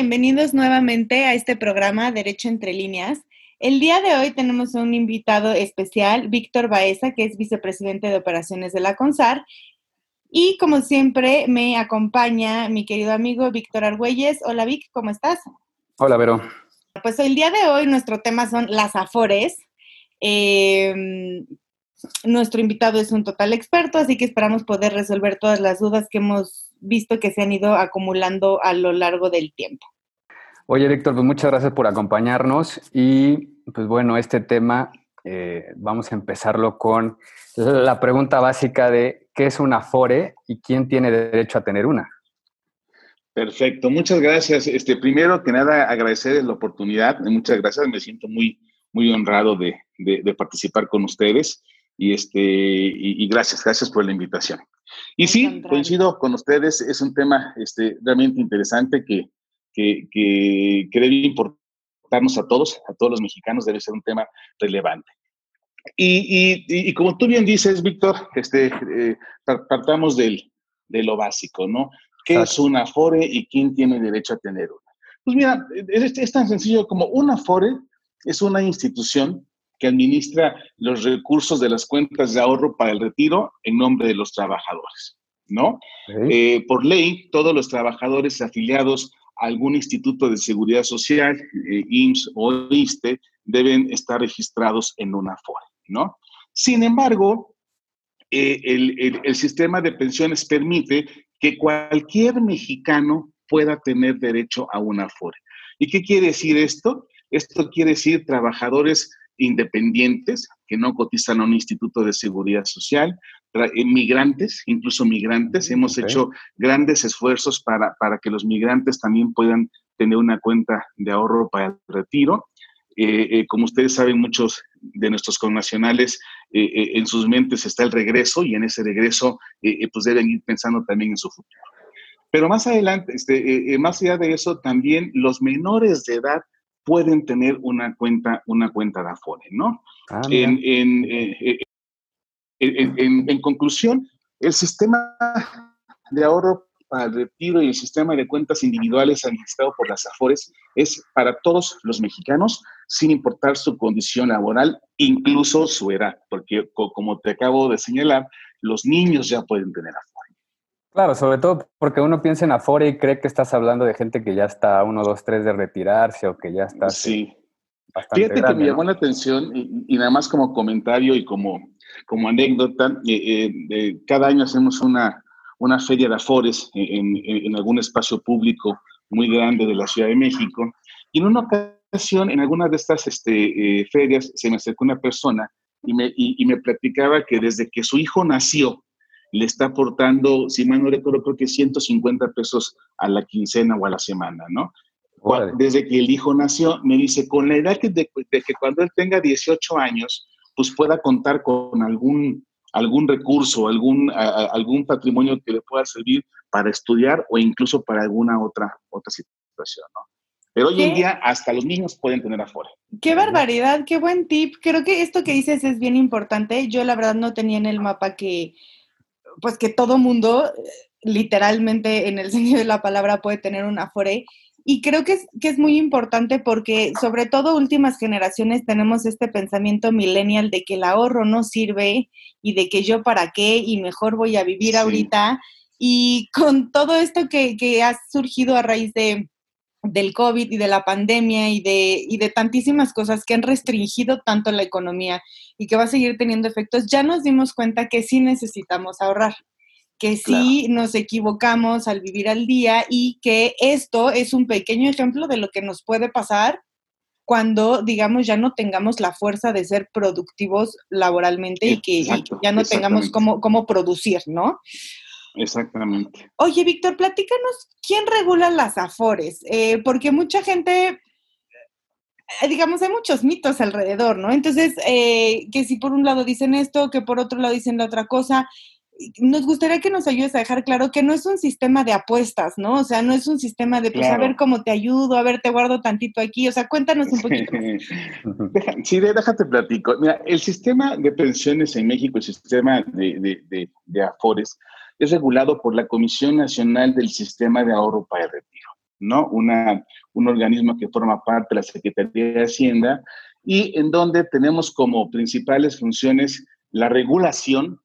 Bienvenidos nuevamente a este programa Derecho entre líneas. El día de hoy tenemos un invitado especial, Víctor Baeza, que es vicepresidente de operaciones de la CONSAR. Y como siempre, me acompaña mi querido amigo Víctor Argüelles. Hola, Vic, ¿cómo estás? Hola, Vero. Pues el día de hoy nuestro tema son las AFORES. Eh, nuestro invitado es un total experto, así que esperamos poder resolver todas las dudas que hemos visto que se han ido acumulando a lo largo del tiempo. Oye, Víctor, pues muchas gracias por acompañarnos y pues bueno, este tema eh, vamos a empezarlo con la pregunta básica de qué es una FORE y quién tiene derecho a tener una. Perfecto, muchas gracias. Este, primero que nada, agradecer la oportunidad. Muchas gracias, me siento muy, muy honrado de, de participar con ustedes y, este, y, gracias, gracias por la invitación. Y sí, coincido con ustedes, es un tema este, realmente interesante que, que, que, debe importarnos a todos, a todos los mexicanos, debe ser un tema relevante. Y, y, como tú bien dices, Víctor, este, eh, partamos del, de lo básico, ¿no? ¿Qué es una FORE y quién tiene derecho a tener una? Pues mira, es, es tan sencillo como una FORE es una institución que administra los recursos de las cuentas de ahorro para el retiro en nombre de los trabajadores, ¿no? Eh, por ley, todos los trabajadores afiliados algún instituto de seguridad social, eh, IMSS o ISTE, deben estar registrados en una FORE, ¿no? Sin embargo, eh, el, el sistema de pensiones permite que cualquier mexicano pueda tener derecho a una FORE. ¿Y qué quiere decir esto? Esto quiere decir trabajadores independientes que no cotizan a un instituto de seguridad social, migrantes, incluso migrantes. Hemos hecho grandes esfuerzos para, para, que los migrantes también puedan tener una cuenta de ahorro para el retiro. Eh, eh, como ustedes saben, muchos de nuestros connacionales en sus mentes está el regreso y en ese regreso pues deben ir pensando también en su futuro. Pero más adelante, este, más allá de eso, también los menores de edad pueden tener una cuenta, una cuenta de Afore, ¿no? Ah, eh, eh, en, en, conclusión, el sistema de ahorro para el retiro y el sistema de cuentas individuales administrado por las AFORES es para todos los mexicanos, sin importar su condición laboral, incluso su edad, porque como te acabo de señalar, los niños ya pueden tener Afore. Claro, sobre todo porque uno piensa en Afore y cree que estás hablando de gente que ya está uno, dos, tres de retirarse o que ya está. Sí. Fíjate que me llamó la atención y, nada más como comentario y como, como anécdota, eh, eh, cada año hacemos una, una feria de Afores en, en, algún espacio público muy grande de la Ciudad de México. Y en una ocasión, en alguna de estas este, eh, ferias, se me acercó una persona y me, y me platicaba que desde que su hijo nació, le está aportando, si mal no recuerdo, creo que 150 pesos a la quincena o a la semana, ¿no? Desde que el hijo nació, me dice, con la edad de, que cuando él tenga 18 años, pues pueda contar con algún, algún recurso, algún, algún patrimonio que le pueda servir para estudiar o incluso para alguna otra, otra situación, ¿no? Pero hoy en día hasta los niños pueden tener afuera. Qué barbaridad, qué buen tip. Creo que esto que dices es bien importante. Yo la verdad no tenía en el mapa que pues que todo mundo, literalmente en el sentido de la palabra, puede tener un Afore. Y creo que es, que es muy importante porque sobre todo últimas generaciones tenemos este pensamiento millennial de que el ahorro no sirve y de que yo para qué y mejor voy a vivir ahorita. Y con todo esto que, que ha surgido a raíz de, del COVID y de la pandemia y de, y de tantísimas cosas que han restringido tanto la economía y que va a seguir teniendo efectos, ya nos dimos cuenta que sí necesitamos ahorrar, que sí nos equivocamos al vivir al día y que esto es un pequeño ejemplo de lo que nos puede pasar cuando, digamos, ya no tengamos la fuerza de ser productivos laboralmente y que ya no tengamos cómo, cómo producir, ¿no? Exactamente. Oye, Víctor, platícanos, ¿quién regula las afores? Eh, porque mucha gente, eh, digamos, hay muchos mitos alrededor, ¿no? Entonces, eh, que si por un lado dicen esto, que por otro lado dicen la otra cosa. Nos gustaría que nos ayudes a dejar claro que no es un sistema de apuestas, ¿no? O sea, no es un sistema de, pues, a ver cómo te ayudo, a ver, te guardo tantito aquí. O sea, cuéntanos un poquito. sí, déjate platico. Mira, el sistema de pensiones en México, el sistema de, de, de, de afores, es regulado por la Comisión Nacional del Sistema de Ahorro para el Retiro. ¿no? Una, un organismo que forma parte de la Secretaría de Hacienda y en donde tenemos como principales funciones la regulación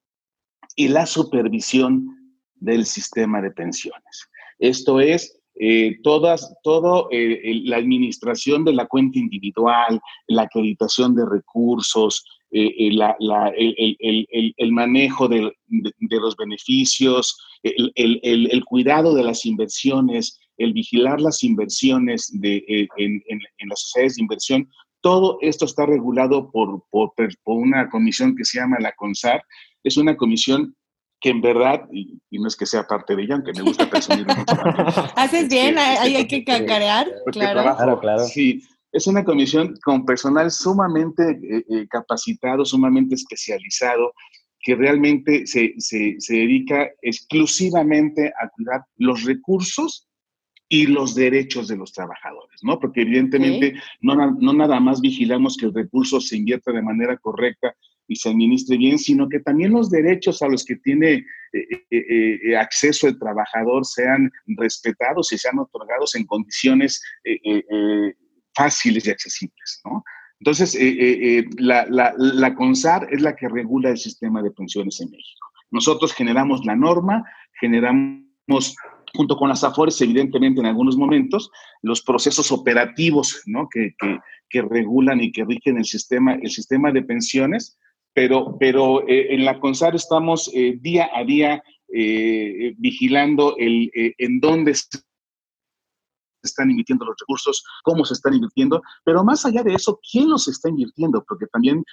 y la supervisión del sistema de pensiones. Esto es, eh, todas, todo eh, la administración de la cuenta individual, la acreditación de recursos, eh, el, manejo de, los beneficios, el, cuidado de las inversiones, el vigilar las inversiones de, en, las sociedades de inversión, todo esto está regulado por, por, por, una comisión que se llama la CONSAR. Es una comisión que en verdad, y, no es que sea parte de ella, aunque me gusta presumir mucho. Haces bien, ahí hay que cacarear, claro. claro, Sí, es una comisión con personal sumamente eh, eh, capacitado, sumamente especializado, que realmente se, se, se, dedica exclusivamente a cuidar los recursos y los derechos de los trabajadores, ¿no? Porque evidentemente no, no nada más vigilamos que el recurso se invierta de manera correcta y se administre bien, sino que también los derechos a los que tiene eh, eh, eh, acceso el trabajador sean respetados y sean otorgados en condiciones fáciles y accesibles. ¿no? Entonces, la, la, la CONSAR es la que regula el sistema de pensiones en México. Nosotros generamos la norma, generamos junto con las AFORES, evidentemente en algunos momentos, los procesos operativos ¿no? que, que, regulan y que rigen el sistema, el sistema de pensiones, pero, pero eh, en la CONSAR estamos eh, día a día eh, vigilando el, en dónde se están invirtiendo los recursos, cómo se están invirtiendo, pero más allá de eso, ¿quién los está invirtiendo? Porque también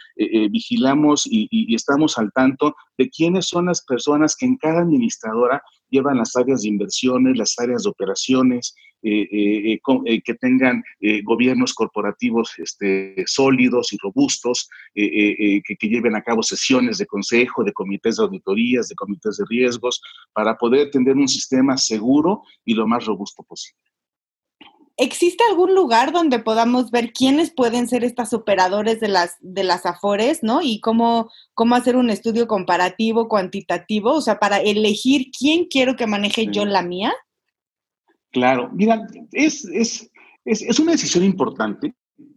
vigilamos y, estamos al tanto de quiénes son las personas que en cada administradora llevan las áreas de inversiones, las áreas de operaciones, eh, eh, eh, que tengan gobiernos corporativos este, sólidos y robustos, que, lleven a cabo sesiones de consejo, de comités de auditorías, de comités de riesgos, para poder tener un sistema seguro y lo más robusto posible. ¿Existe algún lugar donde podamos ver quiénes pueden ser estas operadores de las, de las AFORES, ¿no? Y cómo, cómo hacer un estudio comparativo, cuantitativo, o sea, para elegir quién quiero que maneje yo la mía. Claro, mira, es, es, es, una decisión importante,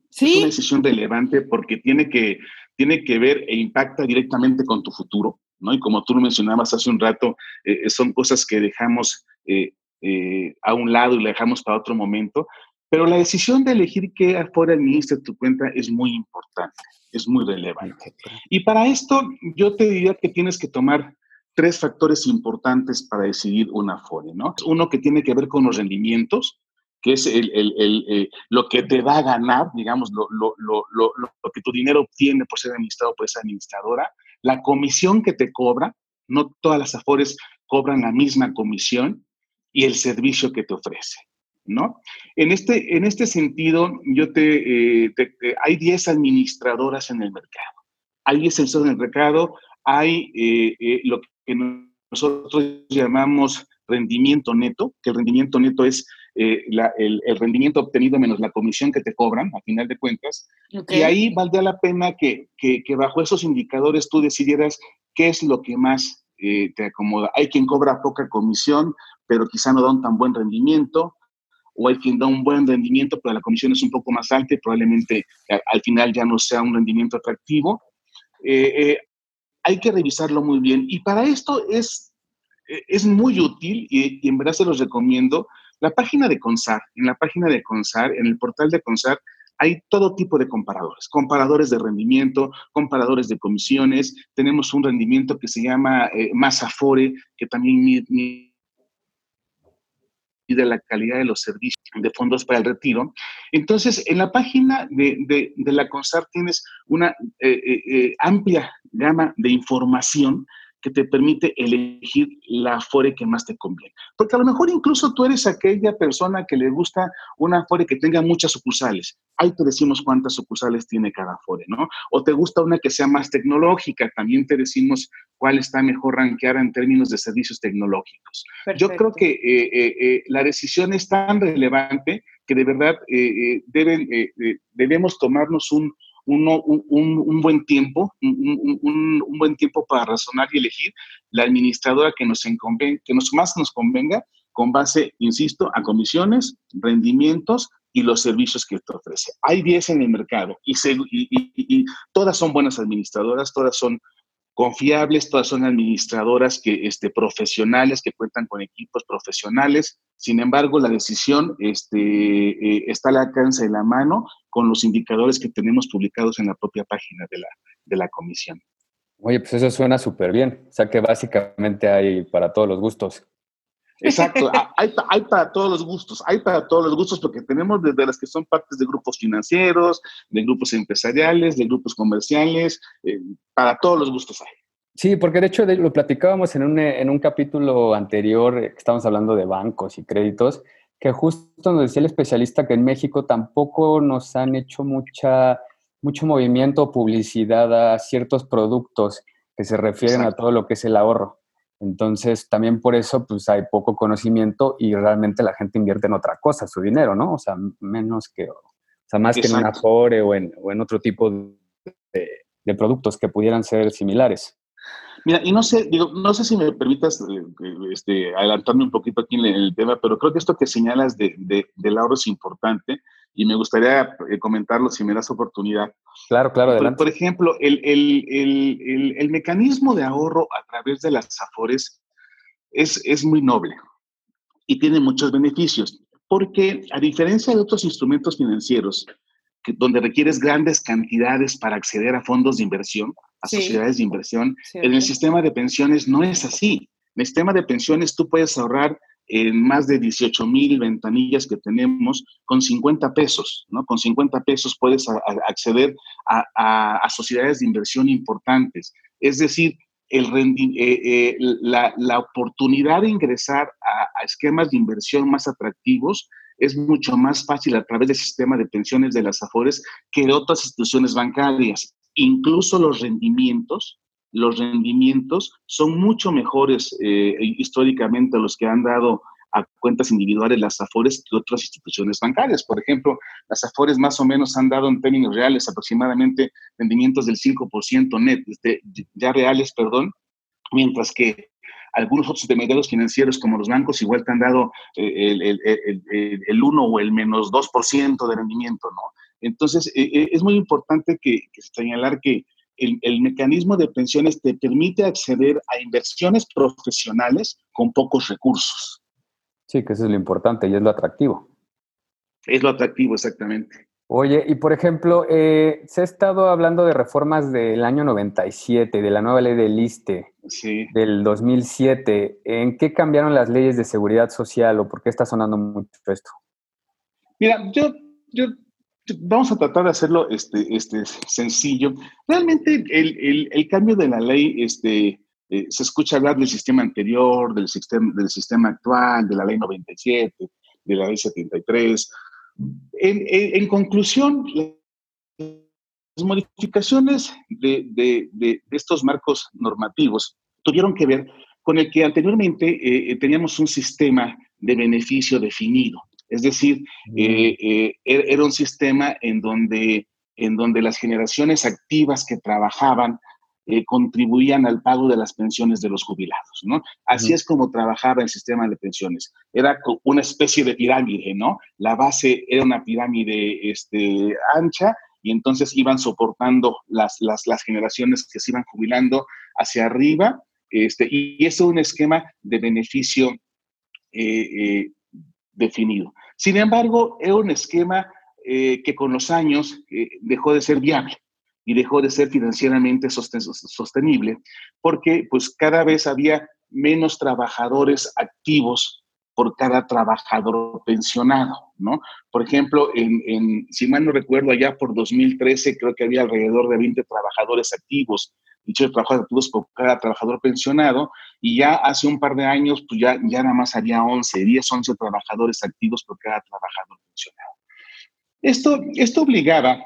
¿Sí? es una decisión relevante porque tiene que, tiene que ver e impacta directamente con tu futuro, ¿no? Y como tú lo mencionabas hace un rato, eh, son cosas que dejamos eh, eh, a un lado y la dejamos para otro momento. Pero la decisión de elegir qué afuera administra tu cuenta es muy importante, es muy relevante. Y para esto yo te diría que tienes que tomar tres factores importantes para decidir una Afore, ¿no? Uno que tiene que ver con los rendimientos, que es el, el, el, eh, lo que te va a ganar, digamos, lo, lo, lo, lo, que tu dinero obtiene por ser administrado por esa administradora, la comisión que te cobra, no todas las Afores cobran la misma comisión, y el servicio que te ofrece. ¿No? En este, en este sentido, yo te, eh, hay 10 administradoras en el mercado. Hay 10 administradoras en el mercado, hay eh, eh, lo que nosotros llamamos rendimiento neto, que el rendimiento neto es el, rendimiento obtenido menos la comisión que te cobran, a final de cuentas. Y ahí valdría la pena que, que, que, bajo esos indicadores tú decidieras qué es lo que más te acomoda. Hay quien cobra poca comisión, pero quizá no da un tan buen rendimiento, o hay quien da un buen rendimiento, pero la comisión es un poco más alta y probablemente al final ya no sea un rendimiento atractivo. Eh, eh, hay que revisarlo muy bien y para esto es, eh, es muy útil y, en verdad se los recomiendo la página de CONSAR. En la página de CONSAR, en el portal de CONSAR, hay todo tipo de comparadores, comparadores de rendimiento, comparadores de comisiones. Tenemos un rendimiento que se llama eh, Masafore, que también de la calidad de los servicios de fondos para el retiro. Entonces, en la página de, la CONSAR tienes una eh, eh, eh, amplia gama de información que te permite elegir la Afore que más te conviene. Porque a lo mejor incluso tú eres aquella persona que le gusta una Afore que tenga muchas sucursales. Ahí te decimos cuántas sucursales tiene cada Afore, ¿no? O te gusta una que sea más tecnológica, también te decimos cuál está mejor rankeada en términos de servicios tecnológicos. Yo creo que eh, eh, eh, la decisión es tan relevante que de verdad deben, debemos tomarnos un, un, buen tiempo, un, buen tiempo para razonar y elegir la administradora que nos, que nos más nos convenga con base, insisto, a comisiones, rendimientos y los servicios que te ofrece. Hay 10 en el mercado y, todas son buenas administradoras, todas son confiables, todas son administradoras que, este, profesionales que cuentan con equipos profesionales. Sin embargo, la decisión este, eh, está al alcance de la mano con los indicadores que tenemos publicados en la propia página de la, de la comisión. Oye, pues eso suena súper bien. O sea que básicamente hay para todos los gustos. Exacto, hay, hay, para todos los gustos, hay para todos los gustos porque tenemos desde las que son partes de grupos financieros, de grupos empresariales, de grupos comerciales, eh, para todos los gustos hay. Sí, porque de hecho lo platicábamos en un, en un capítulo anterior, eh, que estábamos hablando de bancos y créditos, que justo nos decía el especialista que en México tampoco nos han hecho mucha, mucho movimiento o publicidad a ciertos productos que se refieren a todo lo que es el ahorro. Entonces, también por eso, pues hay poco conocimiento y realmente la gente invierte en otra cosa, su dinero, ¿no? O sea, menos que, o sea, más que en un Afore o en, o en otro tipo de, de, productos que pudieran ser similares. Mira, y no sé, digo, no sé si me permitas eh, este, adelantarme un poquito aquí en el tema, pero creo que esto que señalas de, de, del ahorro es importante y me gustaría eh, comentarlo si me das oportunidad. Claro, claro, adelante. Por, ejemplo, el, el, el, el, mecanismo de ahorro a través de las AFORES es, es muy noble y tiene muchos beneficios, porque a diferencia de otros instrumentos financieros, que, donde requieres grandes cantidades para acceder a fondos de inversión, a sociedades de inversión, en el sistema de pensiones no es así. En el sistema de pensiones tú puedes ahorrar en más de 18 mil ventanillas que tenemos con 50 pesos, ¿no? Con 50 pesos puedes acceder a, sociedades de inversión importantes. Es decir, el eh, eh, la, la, oportunidad de ingresar a, esquemas de inversión más atractivos es mucho más fácil a través del sistema de pensiones de las AFORES que de otras instituciones bancarias. Incluso los rendimientos los rendimientos son mucho mejores eh, históricamente a los que han dado a cuentas individuales las AFORES que otras instituciones bancarias. Por ejemplo, las AFORES más o menos han dado en términos reales aproximadamente rendimientos del 5% net, este, ya reales, perdón, mientras que algunos otros intermediarios financieros como los bancos igual te han dado eh, el, el, el, 1 o el menos 2% de rendimiento, ¿no? Entonces, eh, es muy importante que, que señalar que el, mecanismo de pensiones te permite acceder a inversiones profesionales con pocos recursos. Sí, que eso es lo importante y es lo atractivo. Es lo atractivo, exactamente. Oye, y por ejemplo, eh, se ha estado hablando de reformas del año 97, de la nueva ley del ISTE, del 2007. ¿En qué cambiaron las leyes de seguridad social o por qué está sonando mucho esto? Mira, yo, yo vamos a tratar de hacerlo este, este, sencillo. Realmente el, el, cambio de la ley, este, eh, se escucha hablar del sistema anterior, del sistema, del sistema actual, de la ley 97, de la ley 73. En, en, conclusión, las modificaciones de, de, de, estos marcos normativos tuvieron que ver con el que anteriormente eh, teníamos un sistema de beneficio definido. Es decir, eh, eh, er, era un sistema en donde, en donde las generaciones activas que trabajaban eh, contribuían al pago de las pensiones de los jubilados, ¿no? Así es como trabajaba el sistema de pensiones. Era una especie de pirámide, ¿no? La base era una pirámide este, ancha y entonces iban soportando las, las, las generaciones que se iban jubilando hacia arriba, este, y, es un esquema de beneficio definido. Sin embargo, era un esquema eh, que con los años eh, dejó de ser viable y dejó de ser financieramente sostenible porque pues cada vez había menos trabajadores activos por cada trabajador pensionado, ¿no? Por ejemplo, en, si mal no recuerdo, allá por 2013 creo que había alrededor de 20 trabajadores activos dichos trabajadores activos por cada trabajador pensionado, y ya hace un par de años, pues ya, ya nada más había 11, 10, 11 trabajadores activos por cada trabajador pensionado. Esto, esto obligaba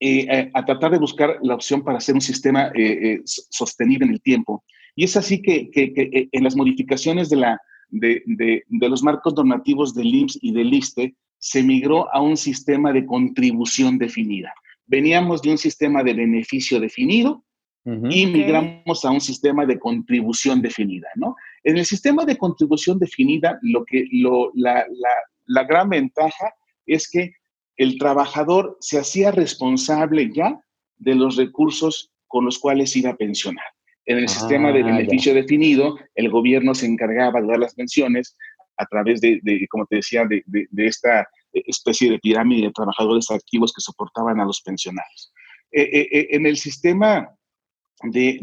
eh, a, tratar de buscar la opción para hacer un sistema eh, eh, sostenible en el tiempo. Y es así que, que, en las modificaciones de, la, de, de, de, los marcos normativos del IMSS y del ISTE se migró a un sistema de contribución definida veníamos de un sistema de beneficio definido y migramos a un sistema de contribución definida, ¿no? En el sistema de contribución definida, lo que, lo, la, la, la gran ventaja es que el trabajador se hacía responsable ya de los recursos con los cuales iba a pensionar. En el sistema de ah, beneficio definido, el gobierno se encargaba de dar las pensiones a través de, como te decía, de, esta especie de pirámide de trabajadores activos que soportaban a los pensionados. Eh, eh, eh, en el sistema de,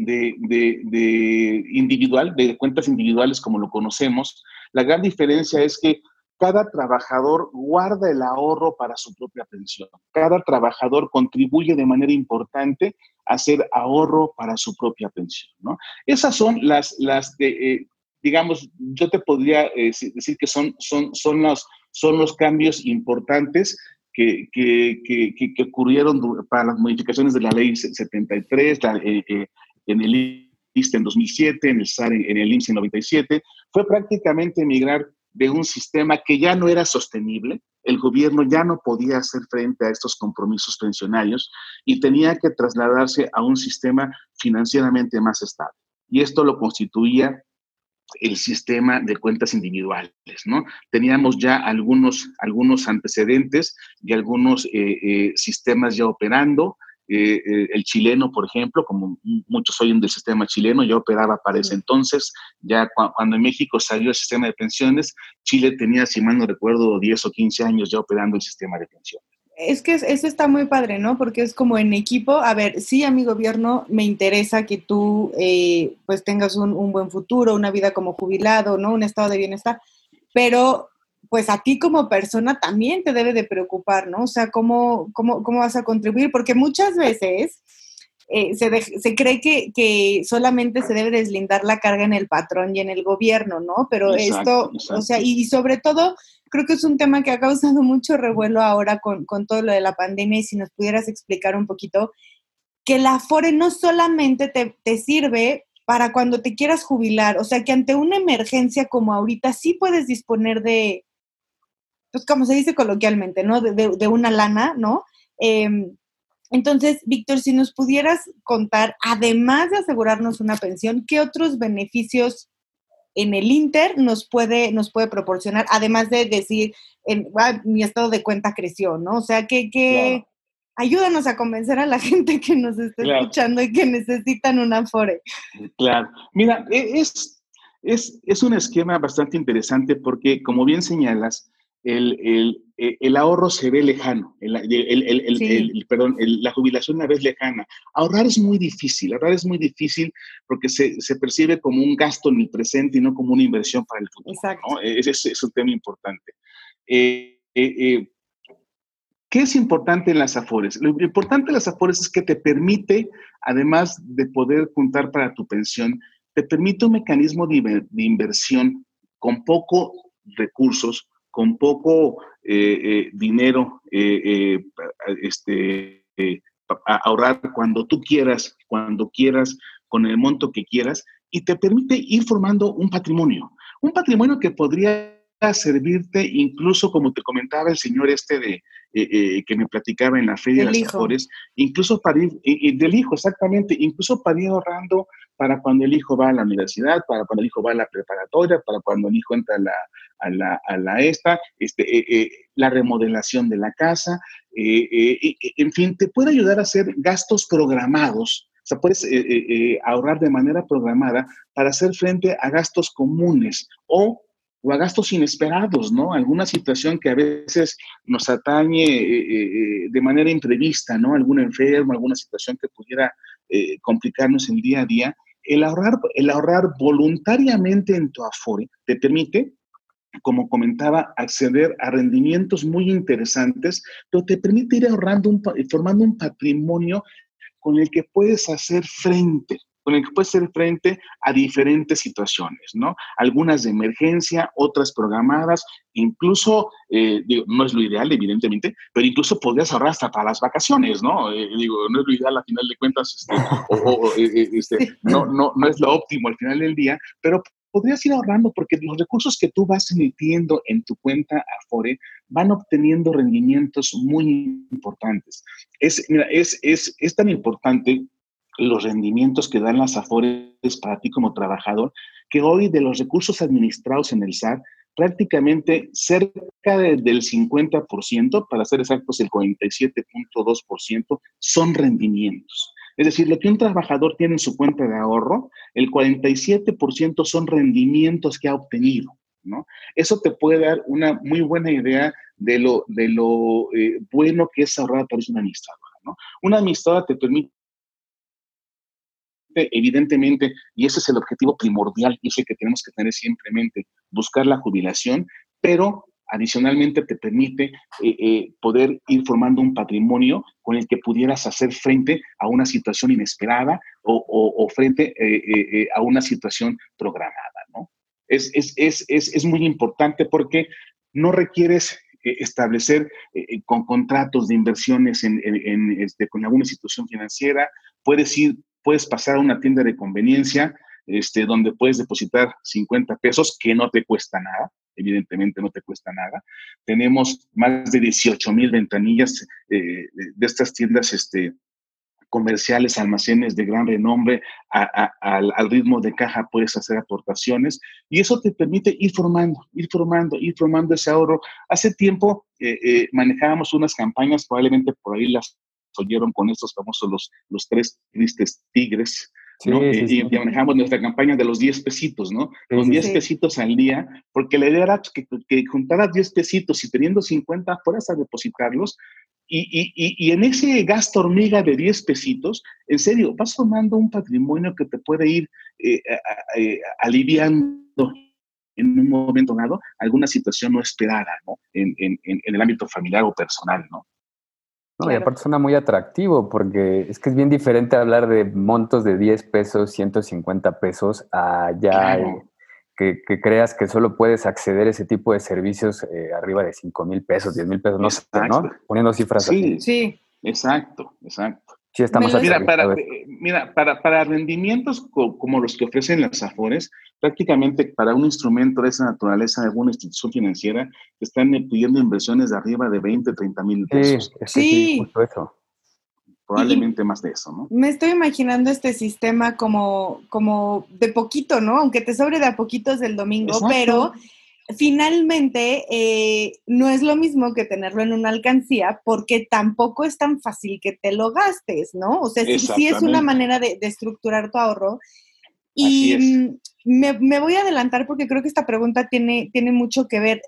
individual, de cuentas individuales como lo conocemos, la gran diferencia es que cada trabajador guarda el ahorro para su propia pensión. Cada trabajador contribuye de manera importante a hacer ahorro para su propia pensión. ¿no? Esas son las, las eh, digamos, yo te podría eh, decir que son, son, son, los, son los cambios importantes que, que, que, ocurrieron para las modificaciones de la ley 73, eh, en el ISTE en 2007, en el SAR en el IMSS en 97, fue prácticamente migrar de un sistema que ya no era sostenible, el gobierno ya no podía hacer frente a estos compromisos pensionarios y tenía que trasladarse a un sistema financieramente más estable. Y esto lo constituía el sistema de cuentas individuales, ¿no? Teníamos ya algunos, algunos antecedentes y algunos eh, eh, sistemas ya operando, eh, el chileno, por ejemplo, como muchos oyen del sistema chileno, ya operaba para ese entonces, ya cuando en México salió el sistema de pensiones, Chile tenía, si mal no recuerdo, 10 o 15 años ya operando el sistema de pensiones. Es que eso está muy padre, ¿no? Porque es como en equipo, a ver, sí a mi gobierno me interesa que tú eh, pues tengas un, buen futuro, una vida como jubilado, ¿no? Un estado de bienestar, pero pues a ti como persona también te debe de preocupar, ¿no? O sea, ¿cómo, cómo, cómo vas a contribuir? Porque muchas veces eh, se, se, cree que, que, solamente se debe deslindar la carga en el patrón y en el gobierno, ¿no? Pero esto, o sea, y, sobre todo, creo que es un tema que ha causado mucho revuelo ahora con, con todo lo de la pandemia y si nos pudieras explicar un poquito, que la FORE no solamente te, te sirve para cuando te quieras jubilar, o sea, que ante una emergencia como ahorita sí puedes disponer de, pues como se dice coloquialmente, ¿no? De, una lana, ¿no? Em, entonces, Víctor, si nos pudieras contar, además de asegurarnos una pensión, ¿qué otros beneficios en el Inter nos puede, nos puede proporcionar? Además de decir, en, ah, mi estado de cuenta creció, ¿no? O sea, que, ayúdanos a convencer a la gente que nos está escuchando y que necesitan una Afore. Claro. Mira, e, es, es, es un esquema bastante interesante porque, como bien señalas, el, eh, el, ahorro se ve lejano, el, perdón, la jubilación una vez lejana. Ahorrar es muy difícil, ahorrar es muy difícil porque se, se percibe como un gasto en el presente y no como una inversión para el futuro. ¿no? Ese es, un tema importante. Eh, eh, ¿Qué es importante en las AFORES? Lo importante en las AFORES es que te permite, además de poder juntar para tu pensión, te permite un mecanismo de, de inversión con poco recursos, con poco eh, eh, dinero, eh, este, ahorrar cuando tú quieras, cuando quieras, con el monto que quieras, y te permite ir formando un patrimonio. Un patrimonio que podría servirte incluso, como te comentaba el señor este de que me platicaba en la Feria de las Mejores, incluso para ir, del hijo, exactamente, incluso para ir ahorrando para cuando el hijo va a la universidad, para cuando el hijo va a la preparatoria, para cuando el hijo entra a la, a la, a la esta, este, eh, eh, la remodelación de la casa, eh, en fin, te puede ayudar a hacer gastos programados. O sea, puedes ahorrar de manera programada para hacer frente a gastos comunes o o a gastos inesperados, ¿no? Alguna situación que a veces nos atañe de manera imprevista, ¿no? Algún enfermo, alguna situación que pudiera complicarnos el día a día el ahorrar, el ahorrar voluntariamente en tu Afore te permite, como comentaba, acceder a rendimientos muy interesantes, pero te permite ir ahorrando, formando un patrimonio con el que puedes hacer frente con el que puedes hacer frente a diferentes situaciones, ¿no? Algunas de emergencia, otras programadas, incluso, eh, digo, no es lo ideal, evidentemente, pero incluso podrías ahorrar hasta para las vacaciones, ¿no? Eh, digo, no es lo ideal a final de cuentas, este, o, eh, este, no, no, no es lo óptimo al final del día, pero podrías ir ahorrando porque los recursos que tú vas emitiendo en tu cuenta Afore van obteniendo rendimientos muy importantes. Es, mira, es, es, es tan importante los rendimientos que dan las AFORES para ti como trabajador, que hoy de los recursos administrados en el SAT, prácticamente cerca del 50%, para ser exactos el 47.2%, son rendimientos. Es decir, lo que un trabajador tiene en su cuenta de ahorro, el 47% son rendimientos que ha obtenido. ¿no? Eso te puede dar una muy buena idea de lo, de lo eh, bueno que es ahorrar para una administradora. ¿no? Una administradora te permite evidentemente, y ese es el objetivo primordial y ese que tenemos que tener siempre en mente, buscar la jubilación, pero adicionalmente te permite eh, eh, poder ir formando un patrimonio con el que pudieras hacer frente a una situación inesperada o, frente eh, a una situación programada, ¿no? Es, es, muy importante porque no requieres establecer con contratos de inversiones en, este, con alguna institución financiera, puedes ir, puedes pasar a una tienda de conveniencia, este, donde puedes depositar 50 pesos, que no te cuesta nada, evidentemente no te cuesta nada. Tenemos más de 18 mil ventanillas eh, de estas tiendas este, comerciales, almacenes de gran renombre, al, ritmo de caja puedes hacer aportaciones y eso te permite ir formando, ir formando, ir formando ese ahorro. Hace tiempo eh, eh, manejábamos unas campañas, probablemente por ahí las oyeron con estos famosos los, los tres tristes tigres, eh, y, manejamos nuestra campaña de los 10 pesitos, ¿no? Con 10 pesitos al día, porque la idea era que, que juntaras 10 pesitos y teniendo 50 fueras a depositarlos. Y, y, y, en ese gasto hormiga de 10 pesitos, en serio, vas formando un patrimonio que te puede ir eh, eh, aliviando en un momento dado alguna situación no esperada, ¿no? En, en, en el ámbito familiar o personal, ¿no? No, y aparte suena muy atractivo porque es que es bien diferente hablar de montos de 10 pesos, 150 pesos, a ya que, creas que solo puedes acceder a ese tipo de servicios eh, arriba de 5 mil pesos, 10 mil pesos, no sé, ¿no? Poniendo cifras sí, así. Sí, exacto, exacto. Sí, estamos mira, para, eh, mira para, para, rendimientos como los que ofrecen las AFORES, prácticamente para un instrumento de esa naturaleza de alguna institución financiera, están pidiendo inversiones de arriba de 20, 30 mil pesos. Sí, justo eso. Probablemente más de eso, ¿no? Me estoy imaginando este sistema como, como de poquito, ¿no? Aunque te sobre de a poquitos del domingo, pero finalmente eh, no es lo mismo que tenerlo en una alcancía porque tampoco es tan fácil que te lo gastes, ¿no? O sea, sí, es una manera de, estructurar tu ahorro. Y mm, me, voy a adelantar porque creo que esta pregunta tiene, tiene mucho que ver.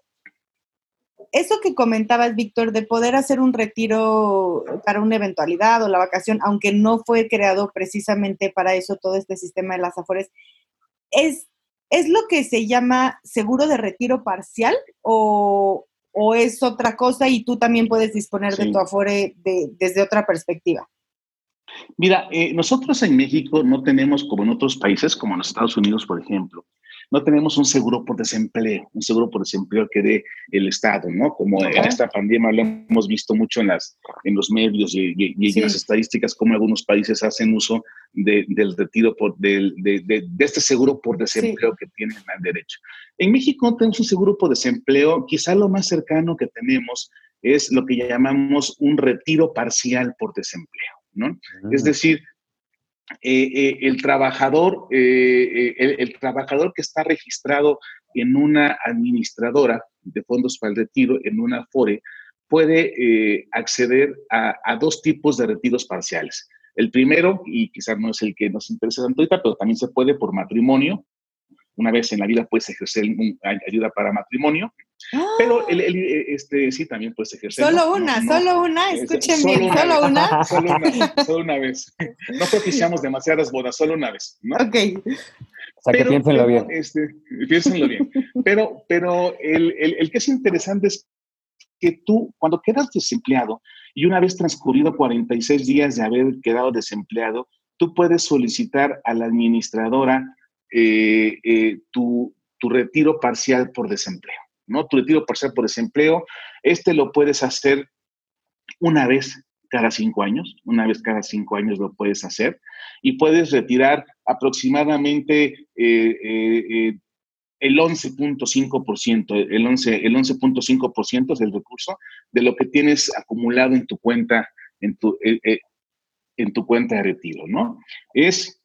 Eso que comentabas, Víctor, de poder hacer un retiro para una eventualidad o la vacación, aunque no fue creado precisamente para eso todo este sistema de las afores, es ¿Es lo que se llama seguro de retiro parcial o, es otra cosa y tú también puedes disponer de tu afore desde otra perspectiva? Mira, eh, nosotros en México no tenemos como en otros países, como en los Estados Unidos, por ejemplo, no tenemos un seguro por desempleo, un seguro por desempleo que dé el Estado, ¿no? Como en esta pandemia lo hemos visto mucho en, las, en los medios y, en las estadísticas, como algunos países hacen uso del retiro por, de, este seguro por desempleo que tienen al derecho. En México no tenemos un seguro por desempleo, quizá lo más cercano que tenemos es lo que llamamos un retiro parcial por desempleo, ¿no? Es decir, eh, eh, el trabajador, eh, el, trabajador que está registrado en una administradora de fondos para el retiro, en una FORE, puede acceder a, dos tipos de retiros parciales. El primero, y quizás no es el que nos interesa tanto ahorita, pero también se puede por matrimonio. Una vez en la vida puedes ejercer ayuda para matrimonio pero el, eh, este, sí, también puedes ejercer. Solo una, solo una, escuchen bien, solo una. Solo una, solo una vez. No propiciamos demasiadas bodas, solo una vez, ¿no? Ok. O sea, que piénsenlo bien. Este, piénsenlo bien. Pero, pero el, el, el que es interesante es que tú, cuando quedas desempleado y una vez transcurrido 46 días de haber quedado desempleado, tú puedes solicitar a la administradora eh, eh, tu, tu retiro parcial por desempleo. ¿No? Tu retiro parcial por desempleo, este lo puedes hacer una vez cada cinco años, una vez cada cinco años lo puedes hacer y puedes retirar aproximadamente eh, eh, eh, el 11.5%, el 11, el 11.5% del recurso de lo que tienes acumulado en tu cuenta, en tu, en tu cuenta de retiro, ¿no? Es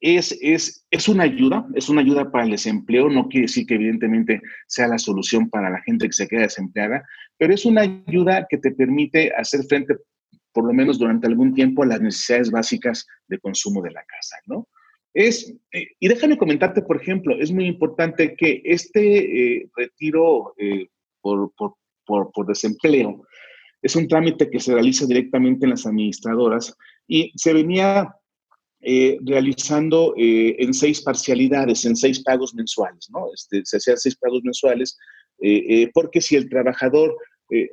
es, es, es una ayuda, es una ayuda para el desempleo, no quiere decir que evidentemente sea la solución para la gente que se queda desempleada, pero es una ayuda que te permite hacer frente, por lo menos durante algún tiempo, a las necesidades básicas de consumo de la casa, ¿no? Es, eh, y déjame comentarte, por ejemplo, es muy importante que este eh, retiro eh, por, por, por, por desempleo es un trámite que se realiza directamente en las administradoras y se venía eh, realizando eh, en seis parcialidades, en seis pagos mensuales, ¿no? Este, se hacían seis pagos mensuales, eh, porque si el trabajador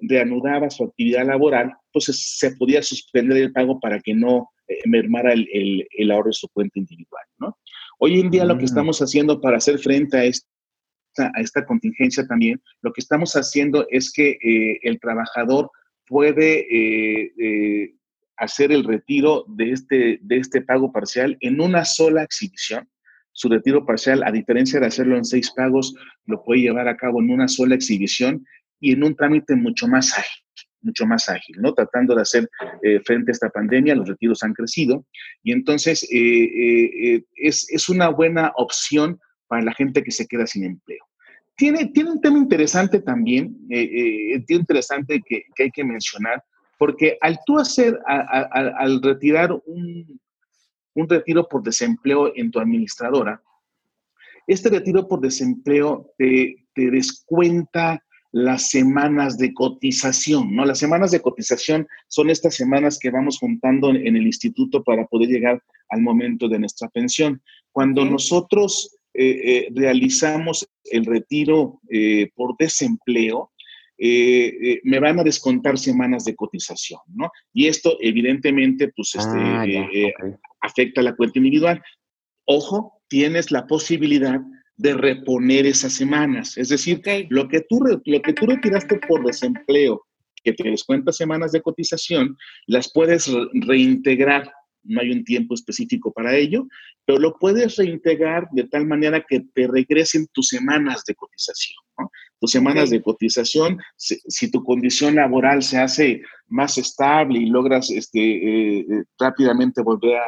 reanudaba su actividad laboral, pues se podía suspender el pago para que no mermara el, el, ahorro de su cuenta individual, ¿no? Hoy en día lo que mm. estamos haciendo para hacer frente a esta, a esta contingencia también, lo que estamos haciendo es que el trabajador puede hacer el retiro de este, de este pago parcial en una sola exhibición. Su retiro parcial, a diferencia de hacerlo en seis pagos, lo puede llevar a cabo en una sola exhibición y en un trámite mucho más ágil mucho más ágil, ¿no? Tratando de hacer eh, frente a esta pandemia, los retiros han crecido y entonces eh, eh, es, es, una buena opción para la gente que se queda sin empleo. Tiene, tiene un tema interesante también, tiene interesante que, que, hay que mencionar, porque al tú hacer, al retirar un, retiro por desempleo en tu administradora, este retiro por desempleo te, descuenta las semanas de cotización, ¿no? Las semanas de cotización son estas semanas que vamos juntando en, el instituto para poder llegar al momento de nuestra pensión. Cuando nosotros eh, eh, realizamos el retiro eh, por desempleo, eh, eh, me van a descontar semanas de cotización, ¿no? Y esto evidentemente, pues, este, ah, eh, afecta a la cuenta individual. Ojo, tienes la posibilidad de reponer esas semanas. Es decir, lo, que tú, lo que tú retiraste por desempleo, que te descuenta semanas de cotización, las puedes reintegrar no hay un tiempo específico para ello, pero lo puedes reintegrar de tal manera que te regresen tus semanas de cotización. Tus semanas de cotización, si, tu condición laboral se hace más estable y logras este, eh, eh, rápidamente volver a,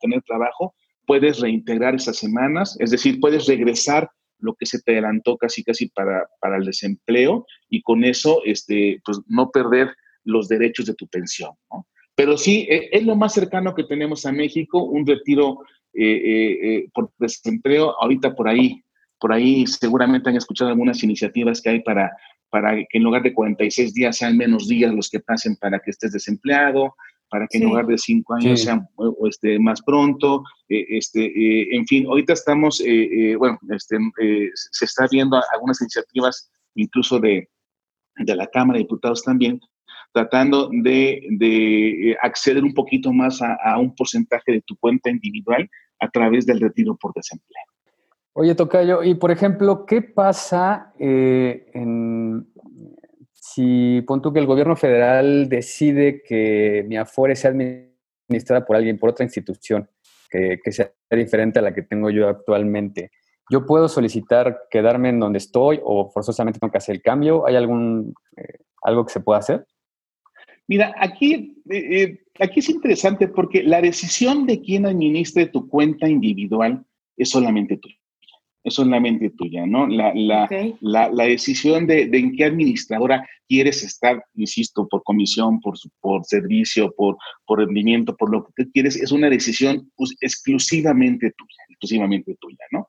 tener trabajo, puedes reintegrar esas semanas, es decir, puedes regresar lo que se te adelantó casi casi para, para el desempleo y con eso este, pues, no perder los derechos de tu pensión. ¿no? Pero sí, e, es lo más cercano que tenemos a México, un retiro eh, eh, eh, por desempleo. Ahorita por ahí, por ahí seguramente han escuchado algunas iniciativas que hay para, para que en lugar de 46 días sean menos días los que pasen para que estés desempleado, para que en lugar de cinco años sean este, más pronto. este, en fin, ahorita estamos, bueno, este, se está viendo algunas iniciativas incluso de, de la Cámara de Diputados también, tratando de, eh, acceder un poquito más a, un porcentaje de tu cuenta individual a través del retiro por desempleo. Oye, Tocayo, y por ejemplo, ¿qué pasa eh, si pon tú que el gobierno federal decide que mi Afore sea administrada por alguien, por otra institución, que, sea diferente a la que tengo yo actualmente? ¿Yo puedo solicitar quedarme en donde estoy o forzosamente tengo que hacer el cambio? ¿Hay algún, eh, algo que se pueda hacer? Mira, aquí, eh, eh, aquí es interesante porque la decisión de quién administre tu cuenta individual es solamente tuya. Es solamente tuya, ¿no? La, la, la, decisión de, de, en qué administradora quieres estar, insisto, por comisión, por, por servicio, por, por rendimiento, por lo que tú quieres, es una decisión pues, exclusivamente tuya, exclusivamente tuya, ¿no?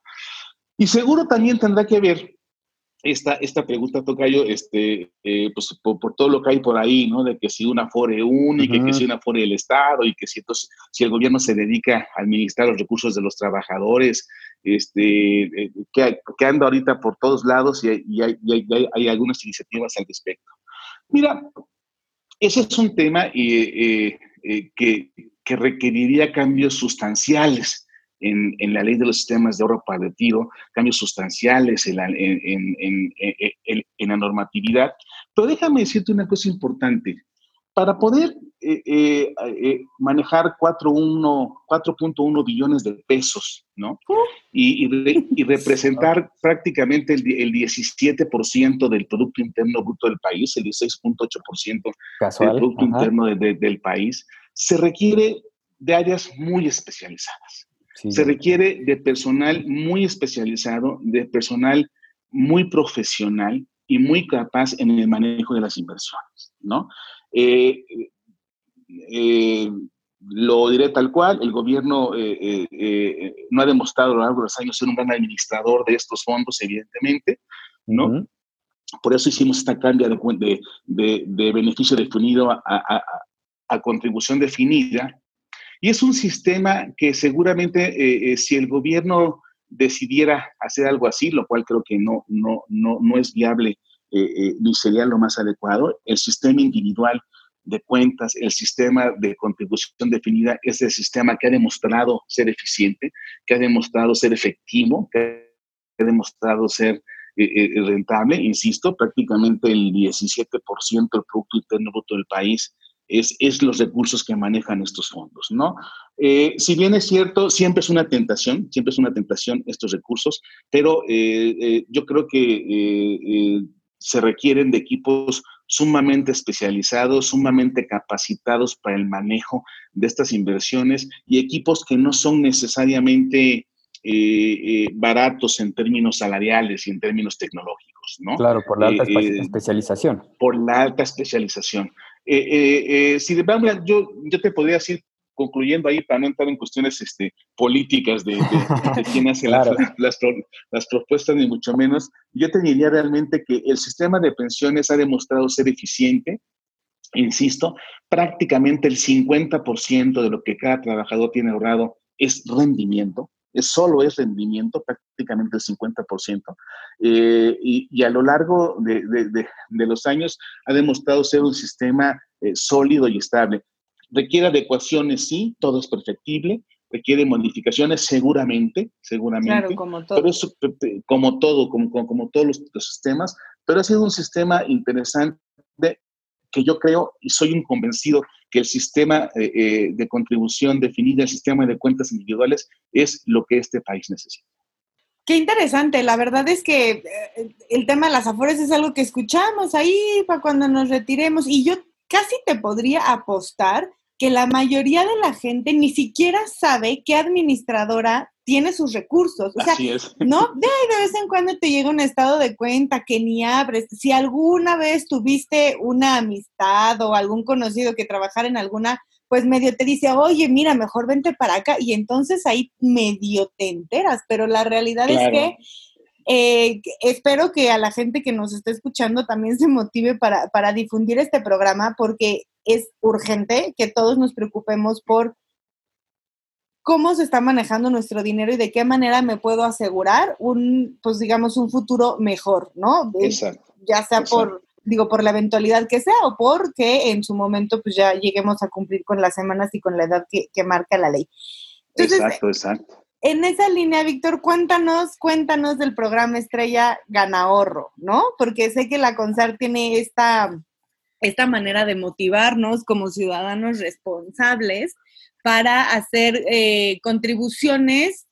Y seguro también tendrá que ver esta, esta pregunta, Tocayo, este, eh, pues por, todo lo que hay por ahí, ¿no? De que si una FORE única, que si una FORE del Estado, y que si, entonces, si el gobierno se dedica a administrar los recursos de los trabajadores, este, eh, que, que, anda ahorita por todos lados y, hay, hay, algunas iniciativas al respecto. Mira, ese es un tema eh, que, que requeriría cambios sustanciales en, en, la ley de los sistemas de ahorro para retiro, cambios sustanciales en la, en, en la, normatividad. Pero déjame decirte una cosa importante. Para poder eh, eh, eh, manejar 4.1 billones de pesos, ¿no? Y, y, representar prácticamente el, el 17% del Producto Interno Bruto del país, el 16.8% del Producto Interno del país, se requiere de áreas muy especializadas Se requiere de personal muy especializado, de personal muy profesional y muy capaz en el manejo de las inversiones, ¿no? Eh, eh, lo diré tal cual, el gobierno eh, no ha demostrado a lo largo de los años ser un gran administrador de estos fondos, evidentemente, ¿no? Por eso hicimos esta cambio de, de, beneficio definido a, contribución definida. Y es un sistema que seguramente si el gobierno decidiera hacer algo así, lo cual creo que no, no, no, no es viable ni sería lo más adecuado, el sistema individual de cuentas, el sistema de contribución definida es el sistema que ha demostrado ser eficiente, que ha demostrado ser efectivo, que ha demostrado ser eh, eh, rentable. Insisto, prácticamente el 17% del Producto Interno Bruto del país es, es, los recursos que manejan estos fondos, ¿no? Eh, si bien es cierto, siempre es una tentación, siempre es una tentación estos recursos, pero yo creo que se requieren de equipos sumamente especializados, sumamente capacitados para el manejo de estas inversiones y equipos que no son necesariamente eh, eh, baratos en términos salariales y en términos tecnológicos, ¿no? Claro, por la alta eh, especialización. Por la alta especialización. Si de yo, yo te podría decir concluyendo ahí, para no entrar en cuestiones este, políticas de, quién hace las, las, propuestas, ni mucho menos, yo te diría realmente que el sistema de pensiones ha demostrado ser eficiente, insisto, prácticamente el 50% de lo que cada trabajador tiene ahorrado es rendimiento, es solo es rendimiento, prácticamente el 50%, eh, y, a lo largo de, los años ha demostrado ser un sistema eh, sólido y estable. Requiere adecuaciones, sí, todo es perfectible. Requiere modificaciones, seguramente, seguramente. Claro, como todo. Pero eso, como todo, como, como, todos los, sistemas. Pero ha sido un sistema interesante que yo creo y soy un convencido que el sistema eh, eh, de contribución definida, el sistema de cuentas individuales, es lo que este país necesita. Qué interesante, la verdad es que eh, el tema de las afores es algo que escuchamos ahí para cuando nos retiremos y yo casi te podría apostar que la mayoría de la gente ni siquiera sabe qué administradora tiene sus recursos. O sea, ¿no? De de vez en cuando te llega un estado de cuenta que ni abres. Si alguna vez tuviste una amistad o algún conocido que trabajara en alguna, pues medio te dice, oye, mira, mejor vente para acá. Y entonces ahí medio te enteras. Pero la realidad es que eh, espero que a la gente que nos está escuchando también se motive para, para difundir este programa porque es urgente que todos nos preocupemos por cómo se está manejando nuestro dinero y de qué manera me puedo asegurar un, pues digamos, un futuro mejor, ¿no? Exacto. Ya sea por, digo, por la eventualidad que sea o porque en su momento pues ya lleguemos a cumplir con las semanas y con la edad que, que marca la ley. exacto, exacto. En esa línea, Víctor, cuéntanos, cuéntanos del programa Estrella Ganahorro, ¿no? Porque sé que la CONSAR tiene esta, esta manera de motivarnos como ciudadanos responsables para hacer eh, contribuciones,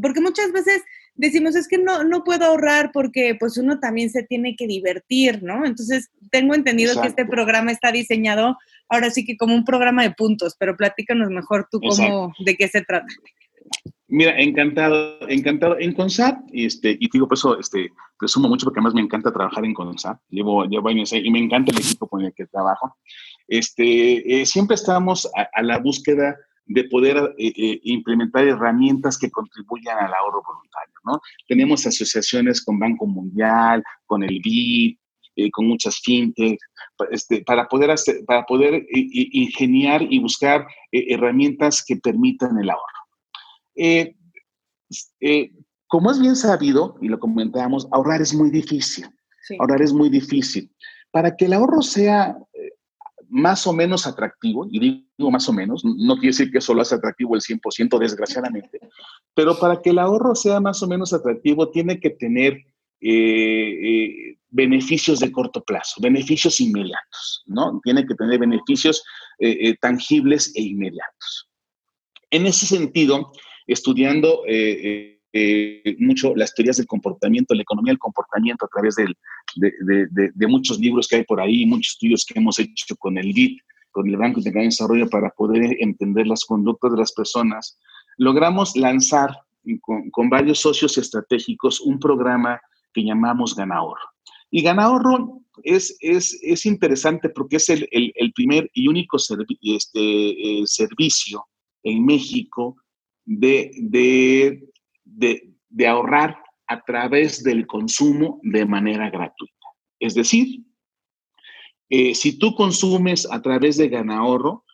porque muchas veces decimos, es que no, no puedo ahorrar porque pues uno también se tiene que divertir, ¿no? Entonces, tengo entendido que este programa está diseñado ahora sí que como un programa de puntos, pero platícanos mejor tú cómo, de qué se trata. Mira, encantado, encantado. En CONSAT, este, y digo, por eso este, presumo mucho porque además me encanta trabajar en CONSAT. Llevo, llevo años ahí y me encanta el equipo con el que trabajo. Este, eh, siempre estamos a, la búsqueda de poder eh, eh, implementar herramientas que contribuyan al ahorro voluntario, ¿no? Tenemos asociaciones con Banco Mundial, con el BID, con muchas fintech, este, para poder, hacer, para poder ingeniar y buscar herramientas que permitan el ahorro. Eh, eh, como es bien sabido, y lo comentábamos, ahorrar es muy difícil. Ahorrar es muy difícil. Para que el ahorro sea eh, más o menos atractivo, y digo más o menos, no quiere decir que solo es atractivo el 100%, desgraciadamente, pero para que el ahorro sea más o menos atractivo, tiene que tener beneficios de corto plazo, beneficios inmediatos, ¿no? Tiene que tener beneficios tangibles e inmediatos. En ese sentido, estudiando eh, eh, mucho las teorías del comportamiento, la economía del comportamiento a través de, muchos libros que hay por ahí, muchos estudios que hemos hecho con el BID, con el Banco de Desarrollo para poder entender las conductas de las personas. logramos lanzar con, varios socios estratégicos un programa que llamamos Ganahorro. Y Ganahorro es, es, es interesante porque es el, primer y único este, eh, servicio en México de, de, ahorrar a través del consumo de manera gratuita. Es decir, eh, si tú consumes a través de Ganahorro,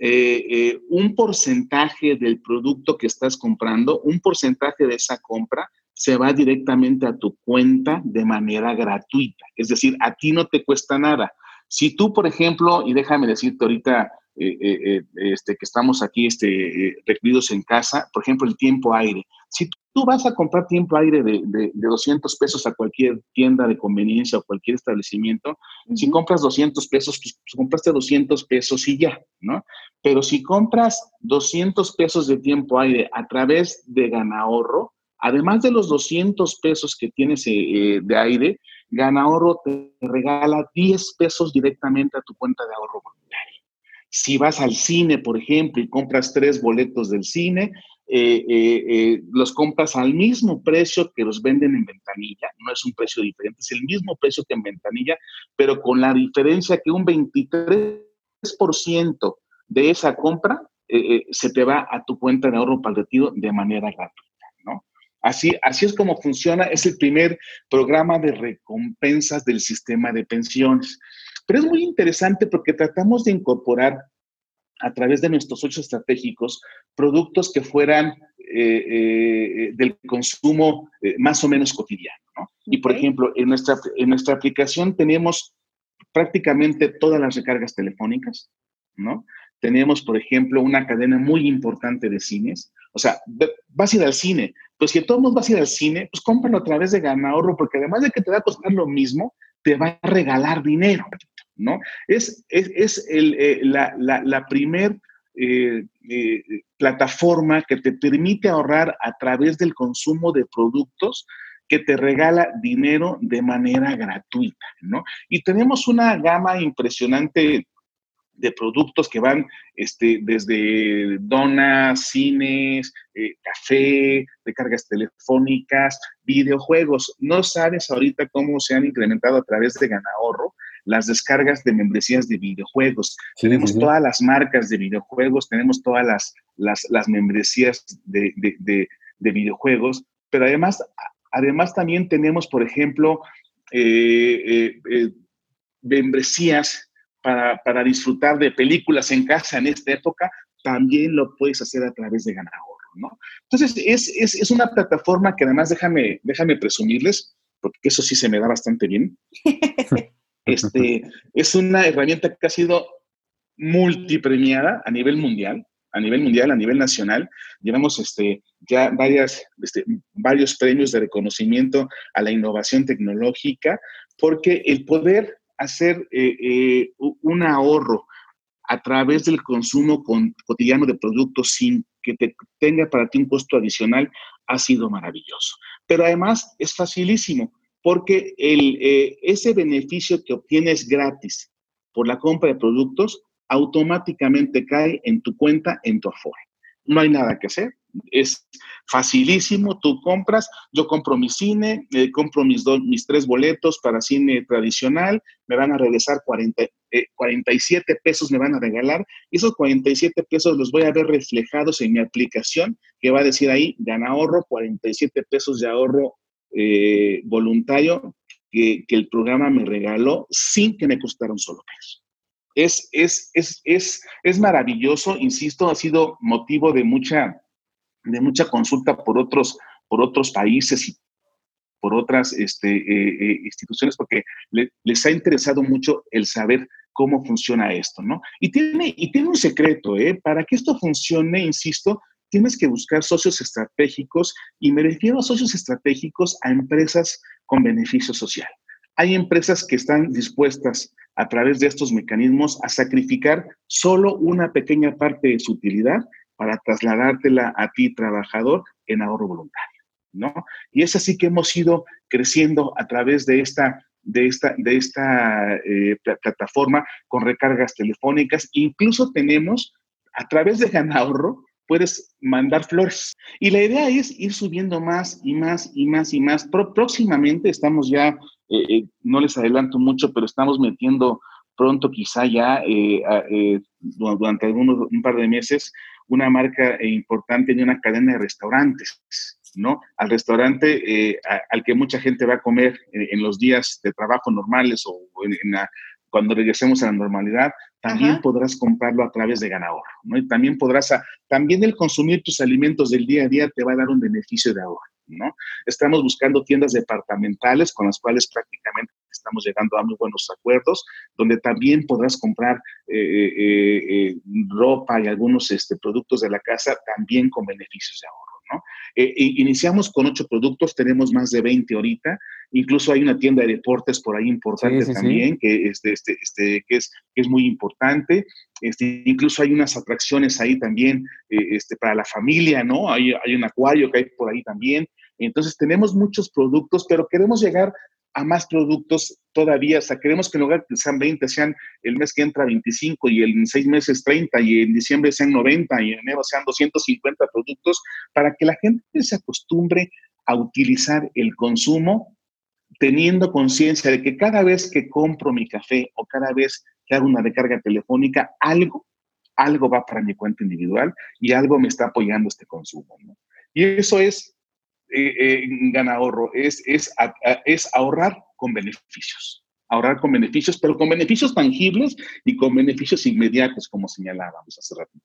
eh, eh, un porcentaje del producto que estás comprando, un porcentaje de esa compra se va directamente a tu cuenta de manera gratuita. Es decir, a ti no te cuesta nada. Si tú, por ejemplo, y déjame decirte ahorita eh, este, que estamos aquí este, recluidos en casa, por ejemplo, el tiempo aire. Si tú vas a comprar tiempo aire de, de, 200 pesos a cualquier tienda de conveniencia o cualquier establecimiento, si compras 200 pesos, pues, pues, compraste 200 pesos y ya, ¿no? Pero si compras 200 pesos de tiempo aire a través de Ganahorro, además de los 200 pesos que tienes eh, eh, de aire, Ganahorro te regala 10 pesos directamente a tu cuenta de ahorro voluntario. Si vas al cine, por ejemplo, y compras tres boletos del cine, eh, eh, eh, los compras al mismo precio que los venden en ventanilla, no es un precio diferente, es el mismo precio que en ventanilla, pero con la diferencia que un 23% de esa compra se te va a tu cuenta de ahorro para el retiro de manera gratuita, ¿no? Así, así es como funciona, es el primer programa de recompensas del sistema de pensiones. Pero es muy interesante porque tratamos de incorporar a través de nuestros ocho estratégicos productos que fueran eh, eh, del consumo eh, más o menos cotidiano. Y por ejemplo, en nuestra, en nuestra aplicación tenemos prácticamente todas las recargas telefónicas, ¿no? Tenemos, por ejemplo, una cadena muy importante de cines. O sea, vas a ir al cine, pues si todos vas a ir al cine, pues cómpralo a través de Ganahorro, porque además de que te va a costar lo mismo, te va a regalar dinero. ¿no? Es, es, eh, la, la, primer eh, eh, plataforma que te permite ahorrar a través del consumo de productos que te regala dinero de manera gratuita, ¿no? Y tenemos una gama impresionante de productos que van este, desde donas, cines, café, recargas telefónicas, videojuegos. No sabes ahorita cómo se han incrementado a través de Ganahorro las descargas de membresías de videojuegos. tenemos todas las marcas de videojuegos, tenemos todas las, las, membresías de, videojuegos, pero además, además también tenemos, por ejemplo, eh, eh, eh, membresías para, para, disfrutar de películas en casa en esta época, también lo puedes hacer a través de Ganahorro, ¿no? Entonces, es, es, es, una plataforma que además, déjame, déjame presumirles, porque eso sí se me da bastante bien. Este, es una herramienta que ha sido multipremiada a nivel mundial, a nivel mundial, a nivel nacional. Llevamos este, ya varias, este, varios premios de reconocimiento a la innovación tecnológica, porque el poder hacer eh, eh, un ahorro a través del consumo cotidiano de productos sin que te tenga para ti un costo adicional ha sido maravilloso. Pero además es facilísimo porque eh, ese beneficio que obtienes gratis por la compra de productos automáticamente cae en tu cuenta, en tu Afore. No hay nada que hacer, es facilísimo, tú compras, yo compro mi cine, eh, compro mis, mis tres boletos para cine tradicional, me van a regresar 40, 47 eh, pesos, me van a regalar, y esos 47 pesos los voy a ver reflejados en mi aplicación, que va a decir ahí, gana ahorro, 47 pesos de ahorro eh, voluntario que, el programa me regaló sin que me costara un solo peso. Es, es, es, es, es maravilloso, insisto, ha sido motivo de mucha, de mucha consulta por otros, por otros países y por otras este, eh, eh, instituciones, porque les ha interesado mucho el saber cómo funciona esto, ¿no? Y tiene, y tiene un secreto, ¿eh? Para que esto funcione, insisto, tienes que buscar socios estratégicos y me refiero a socios estratégicos a empresas con beneficio social. Hay empresas que están dispuestas a través de estos mecanismos a sacrificar solo una pequeña parte de su utilidad para trasladártela a ti, trabajador, en ahorro voluntario, ¿no? Y es así que hemos ido creciendo a través de esta, de esta, de esta eh, plataforma con recargas telefónicas. Incluso tenemos, a través de Ganahorro, puedes mandar flores. Y la idea es ir subiendo más y más y más y más. próximamente estamos ya, eh, eh, no les adelanto mucho, pero estamos metiendo pronto quizá ya eh, durante algunos, un par de meses una marca importante de una cadena de restaurantes. ¿no? Al restaurante al que mucha gente va a comer en, los días de trabajo normales o en, cuando regresemos a la normalidad, también podrás comprarlo a través de Ganahorro, ¿no? Y también podrás, también el consumir tus alimentos del día a día te va a dar un beneficio de ahorro, ¿no? Estamos buscando tiendas departamentales con las cuales prácticamente estamos llegando a muy buenos acuerdos, donde también podrás comprar eh, eh, eh, ropa y algunos este, productos de la casa también con beneficios de ahorro. ¿no? iniciamos con ocho productos, tenemos más de 20 ahorita, Incluso hay una tienda de deportes por ahí importante también, Que, este, este, este, que, es, que es muy importante. Este, incluso hay unas atracciones ahí también este, para la familia, ¿no? Hay, hay un acuario que hay por ahí también. Entonces tenemos muchos productos, pero queremos llegar a más productos todavía. O sea, queremos que en lugar que sean 20, sean el mes que entra 25 y en seis meses 30 y en diciembre sean 90 y en enero sean 250 productos para que la gente se acostumbre a utilizar el consumo teniendo conciencia de que cada vez que compro mi café o cada vez que hago una recarga telefónica, algo, algo va para mi cuenta individual y algo me está apoyando este consumo. Y eso es eh, eh, gana ahorro, es, es, es ahorrar con beneficios. Ahorrar con beneficios, pero con beneficios tangibles y con beneficios inmediatos, como señalábamos hace ratito.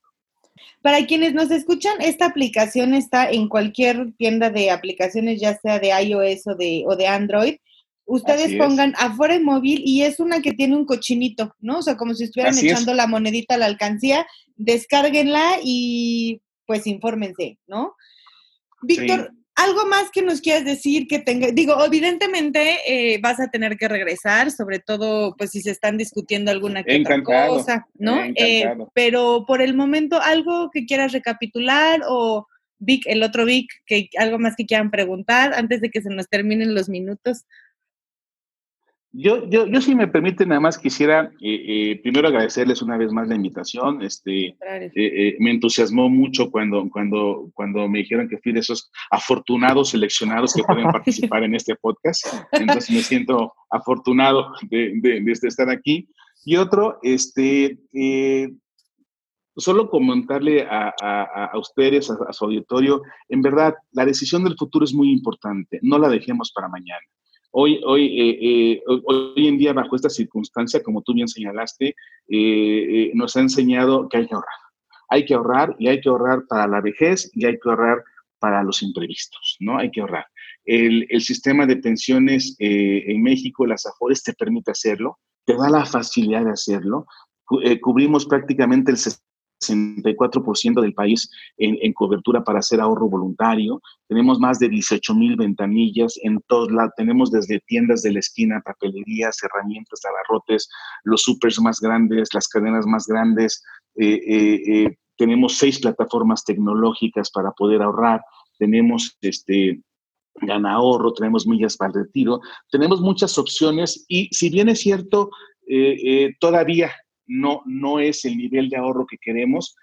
Para quienes nos escuchan, esta aplicación está en cualquier tienda de aplicaciones, ya sea de iOS o de, o de Android. Ustedes pongan afuera el móvil y es una que tiene un cochinito, ¿no? O sea, como si estuvieran echando la monedita a la alcancía, descárguenla y pues infórmense, ¿no? Víctor, algo más que nos quieras decir que tenga, digo, evidentemente eh, vas a tener que regresar, sobre todo pues si se están discutiendo alguna cosa, ¿no? Eh, pero por el momento, algo que quieras recapitular o Vic, el otro Vic, que algo más que quieran preguntar antes de que se nos terminen los minutos. Yo, yo, yo, si me permite, nada más quisiera eh, eh, primero agradecerles una vez más la invitación. Este, eh, me entusiasmó mucho cuando, cuando, cuando me dijeron que fui de esos afortunados seleccionados que pueden participar en este podcast. Entonces me siento afortunado de, de, estar aquí. Y otro, este, solo comentarle a, a, a ustedes, a, a su auditorio, en verdad, la decisión del futuro es muy importante. No la dejemos para mañana. Hoy, hoy, eh, eh, hoy en día, bajo esta circunstancia, como tú bien señalaste, eh, nos ha enseñado que hay que ahorrar. Hay que ahorrar y hay que ahorrar para la vejez y hay que ahorrar para los imprevistos, ¿no? Hay que ahorrar. El, el sistema de pensiones en México, las AFORES, te permite hacerlo, te da la facilidad de hacerlo. cubrimos prácticamente el 64% del país en, cobertura para hacer ahorro voluntario. Tenemos más de 18 mil ventanillas en todos lados. Tenemos desde tiendas de la esquina, papelerías, herramientas, abarrotes, los supers más grandes, las cadenas más grandes. Eh, eh, eh, tenemos seis plataformas tecnológicas para poder ahorrar. Tenemos este, gana ahorro, tenemos millas para el retiro, tenemos muchas opciones y si bien es cierto, todavía no, no es el nivel de ahorro que queremos,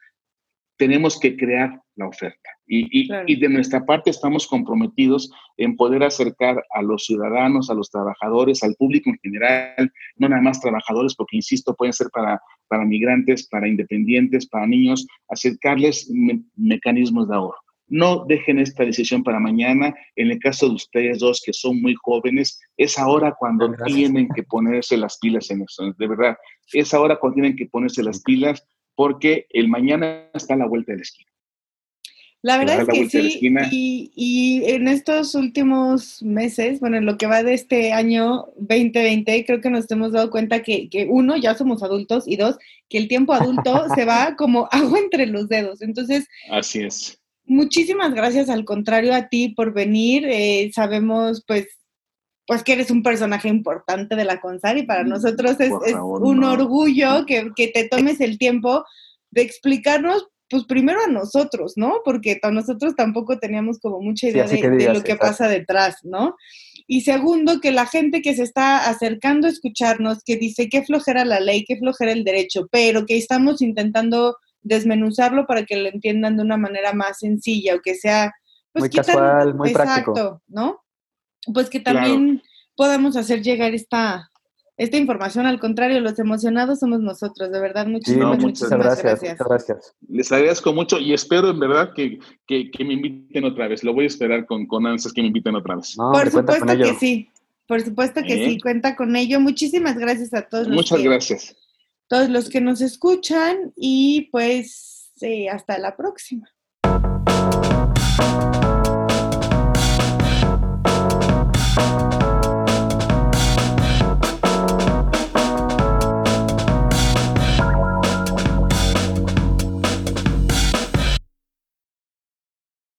tenemos que crear la oferta. Y, de nuestra parte estamos comprometidos en poder acercar a los ciudadanos, a los trabajadores, al público en general, no nada más trabajadores, porque, insisto, pueden ser para, para migrantes, para independientes, para niños, acercarles mecanismos de ahorro. No dejen esta decisión para mañana. En el caso de ustedes dos que son muy jóvenes, es ahora cuando tienen que ponerse las pilas en eso. De verdad, es ahora cuando tienen que ponerse las pilas porque el mañana está a la vuelta de la esquina. La verdad es que sí, y, y, en estos últimos meses, bueno, en lo que va de este año 2020, creo que nos hemos dado cuenta que, que, uno, ya somos adultos, y dos, que el tiempo adulto se va como agua entre los dedos. Entonces, así es. Muchísimas gracias, al contrario, a ti por venir. Eh, sabemos, pues, pues que eres un personaje importante de la CONSAR y para mm, nosotros es, un orgullo que, que, te tomes el tiempo de explicarnos, pues primero a nosotros, ¿no? Porque a nosotros tampoco teníamos como mucha idea de, lo que pasa detrás, ¿no? Y segundo, que la gente que se está acercando a escucharnos, que dice qué flojera la ley, qué flojera el derecho, pero que estamos intentando desmenuzarlo para que lo entiendan de una manera más sencilla o que sea pues, muy casual, muy exacto, práctico. ¿no? Pues que también podamos hacer llegar esta esta información, al contrario, los emocionados somos nosotros, de verdad, muchísimas, muchas gracias, Muchas gracias. Les agradezco mucho y espero en verdad que, que, me inviten otra vez. Lo voy a esperar con, con ansias que me inviten otra vez. Por supuesto que sí, por supuesto que sí, ¿Eh? cuenta con ello. Muchísimas gracias a todos. Muchas gracias. Todos los que nos escuchan y pues hasta la próxima.